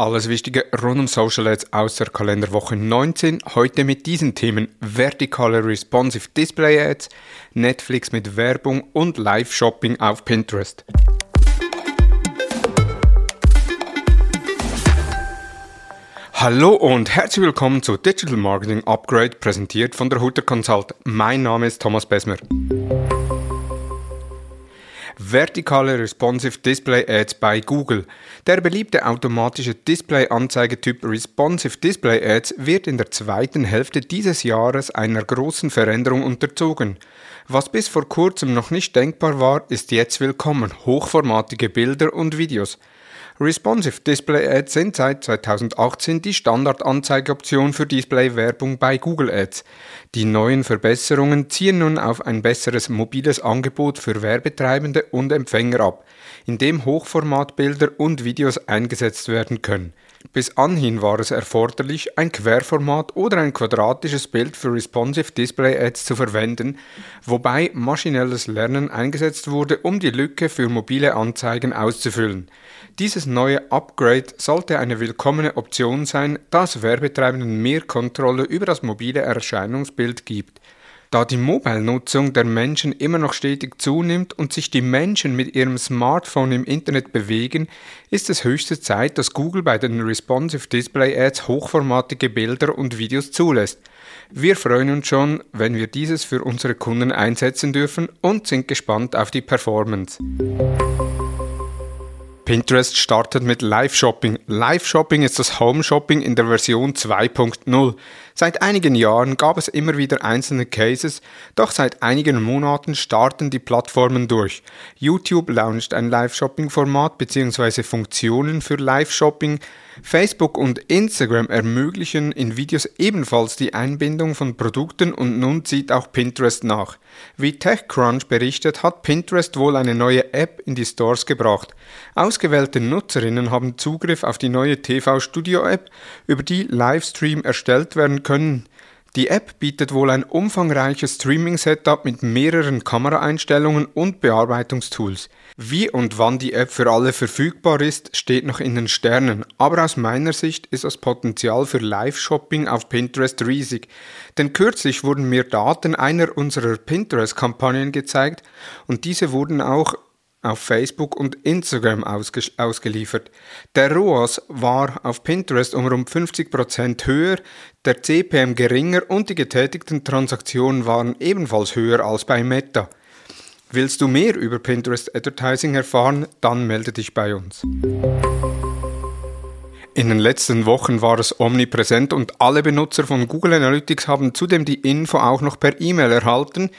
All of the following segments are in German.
Alles Wichtige rund um Social Ads aus der Kalenderwoche 19. Heute mit diesen Themen vertikale Responsive Display Ads, Netflix mit Werbung und Live-Shopping auf Pinterest. Hallo und herzlich willkommen zu Digital Marketing Upgrade, präsentiert von der Hutter Consult. Mein Name ist Thomas Besmer. Vertikale Responsive Display Ads bei Google. Der beliebte automatische Display-Anzeigetyp Responsive Display Ads wird in der zweiten Hälfte dieses Jahres einer großen Veränderung unterzogen. Was bis vor kurzem noch nicht denkbar war, ist jetzt willkommen. Hochformatige Bilder und Videos. Responsive Display Ads sind seit 2018 die Standardanzeigeoption für Display-Werbung bei Google Ads. Die neuen Verbesserungen ziehen nun auf ein besseres mobiles Angebot für Werbetreibende und Empfänger ab, in dem Hochformatbilder und Videos eingesetzt werden können. Bis anhin war es erforderlich, ein Querformat oder ein quadratisches Bild für Responsive Display Ads zu verwenden, wobei maschinelles Lernen eingesetzt wurde, um die Lücke für mobile Anzeigen auszufüllen. Dieses neue Upgrade sollte eine willkommene Option sein, da es Werbetreibenden mehr Kontrolle über das mobile Erscheinungsbild gibt. Da die Mobile-Nutzung der Menschen immer noch stetig zunimmt und sich die Menschen mit ihrem Smartphone im Internet bewegen, ist es höchste Zeit, dass Google bei den Responsive Display Ads hochformatige Bilder und Videos zulässt. Wir freuen uns schon, wenn wir dieses für unsere Kunden einsetzen dürfen und sind gespannt auf die Performance. Pinterest startet mit Live-Shopping. Live-Shopping ist das Home-Shopping in der Version 2.0. Seit einigen Jahren gab es immer wieder einzelne Cases, doch seit einigen Monaten starten die Plattformen durch. YouTube launcht ein Live-Shopping-Format bzw. Funktionen für Live-Shopping. Facebook und Instagram ermöglichen in Videos ebenfalls die Einbindung von Produkten und nun zieht auch Pinterest nach. Wie TechCrunch berichtet, hat Pinterest wohl eine neue App in die Stores gebracht. Ausgewählte Nutzerinnen haben Zugriff auf die neue TV Studio App, über die Livestream erstellt werden können. Die App bietet wohl ein umfangreiches Streaming-Setup mit mehreren Kameraeinstellungen und Bearbeitungstools. Wie und wann die App für alle verfügbar ist, steht noch in den Sternen, aber aus meiner Sicht ist das Potenzial für Live-Shopping auf Pinterest riesig. Denn kürzlich wurden mir Daten einer unserer Pinterest-Kampagnen gezeigt und diese wurden auch auf Facebook und Instagram ausge ausgeliefert. Der ROAS war auf Pinterest um rund 50% höher, der CPM geringer und die getätigten Transaktionen waren ebenfalls höher als bei Meta. Willst du mehr über Pinterest Advertising erfahren, dann melde dich bei uns. In den letzten Wochen war es omnipräsent und alle Benutzer von Google Analytics haben zudem die Info auch noch per E-Mail erhalten.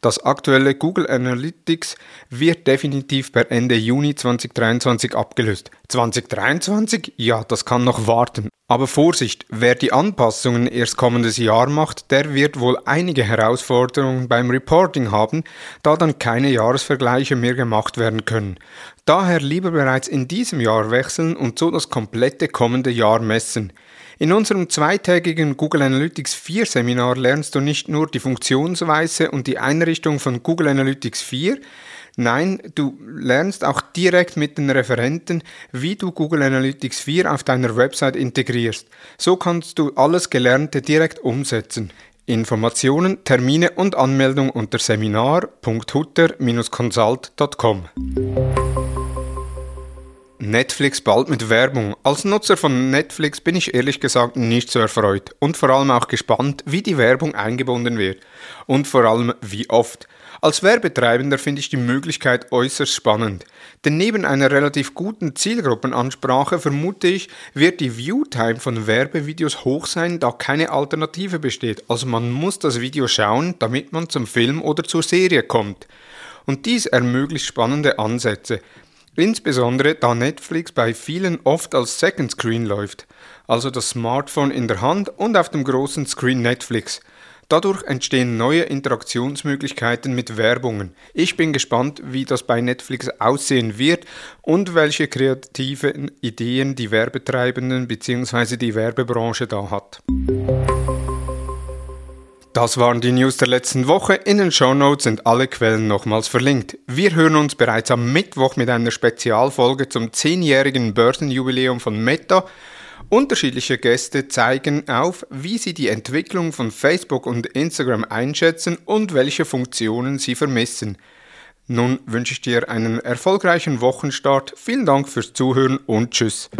Das aktuelle Google Analytics wird definitiv per Ende Juni 2023 abgelöst. 2023? Ja, das kann noch warten. Aber Vorsicht, wer die Anpassungen erst kommendes Jahr macht, der wird wohl einige Herausforderungen beim Reporting haben, da dann keine Jahresvergleiche mehr gemacht werden können. Daher lieber bereits in diesem Jahr wechseln und so das komplette kommende Jahr messen. In unserem zweitägigen Google Analytics 4 Seminar lernst du nicht nur die Funktionsweise und die Einrichtung von Google Analytics 4, Nein, du lernst auch direkt mit den Referenten, wie du Google Analytics 4 auf deiner Website integrierst. So kannst du alles Gelernte direkt umsetzen. Informationen, Termine und Anmeldung unter seminar.hutter-consult.com. Netflix bald mit Werbung. Als Nutzer von Netflix bin ich ehrlich gesagt nicht so erfreut und vor allem auch gespannt, wie die Werbung eingebunden wird und vor allem wie oft. Als Werbetreibender finde ich die Möglichkeit äußerst spannend, denn neben einer relativ guten Zielgruppenansprache vermute ich, wird die Viewtime von Werbevideos hoch sein, da keine Alternative besteht. Also man muss das Video schauen, damit man zum Film oder zur Serie kommt. Und dies ermöglicht spannende Ansätze. Insbesondere da Netflix bei vielen oft als Second Screen läuft, also das Smartphone in der Hand und auf dem großen Screen Netflix. Dadurch entstehen neue Interaktionsmöglichkeiten mit Werbungen. Ich bin gespannt, wie das bei Netflix aussehen wird und welche kreativen Ideen die Werbetreibenden bzw. die Werbebranche da hat. Das waren die News der letzten Woche. In den Shownotes sind alle Quellen nochmals verlinkt. Wir hören uns bereits am Mittwoch mit einer Spezialfolge zum 10-jährigen Börsenjubiläum von Meta. Unterschiedliche Gäste zeigen auf, wie sie die Entwicklung von Facebook und Instagram einschätzen und welche Funktionen sie vermissen. Nun wünsche ich dir einen erfolgreichen Wochenstart. Vielen Dank fürs Zuhören und Tschüss.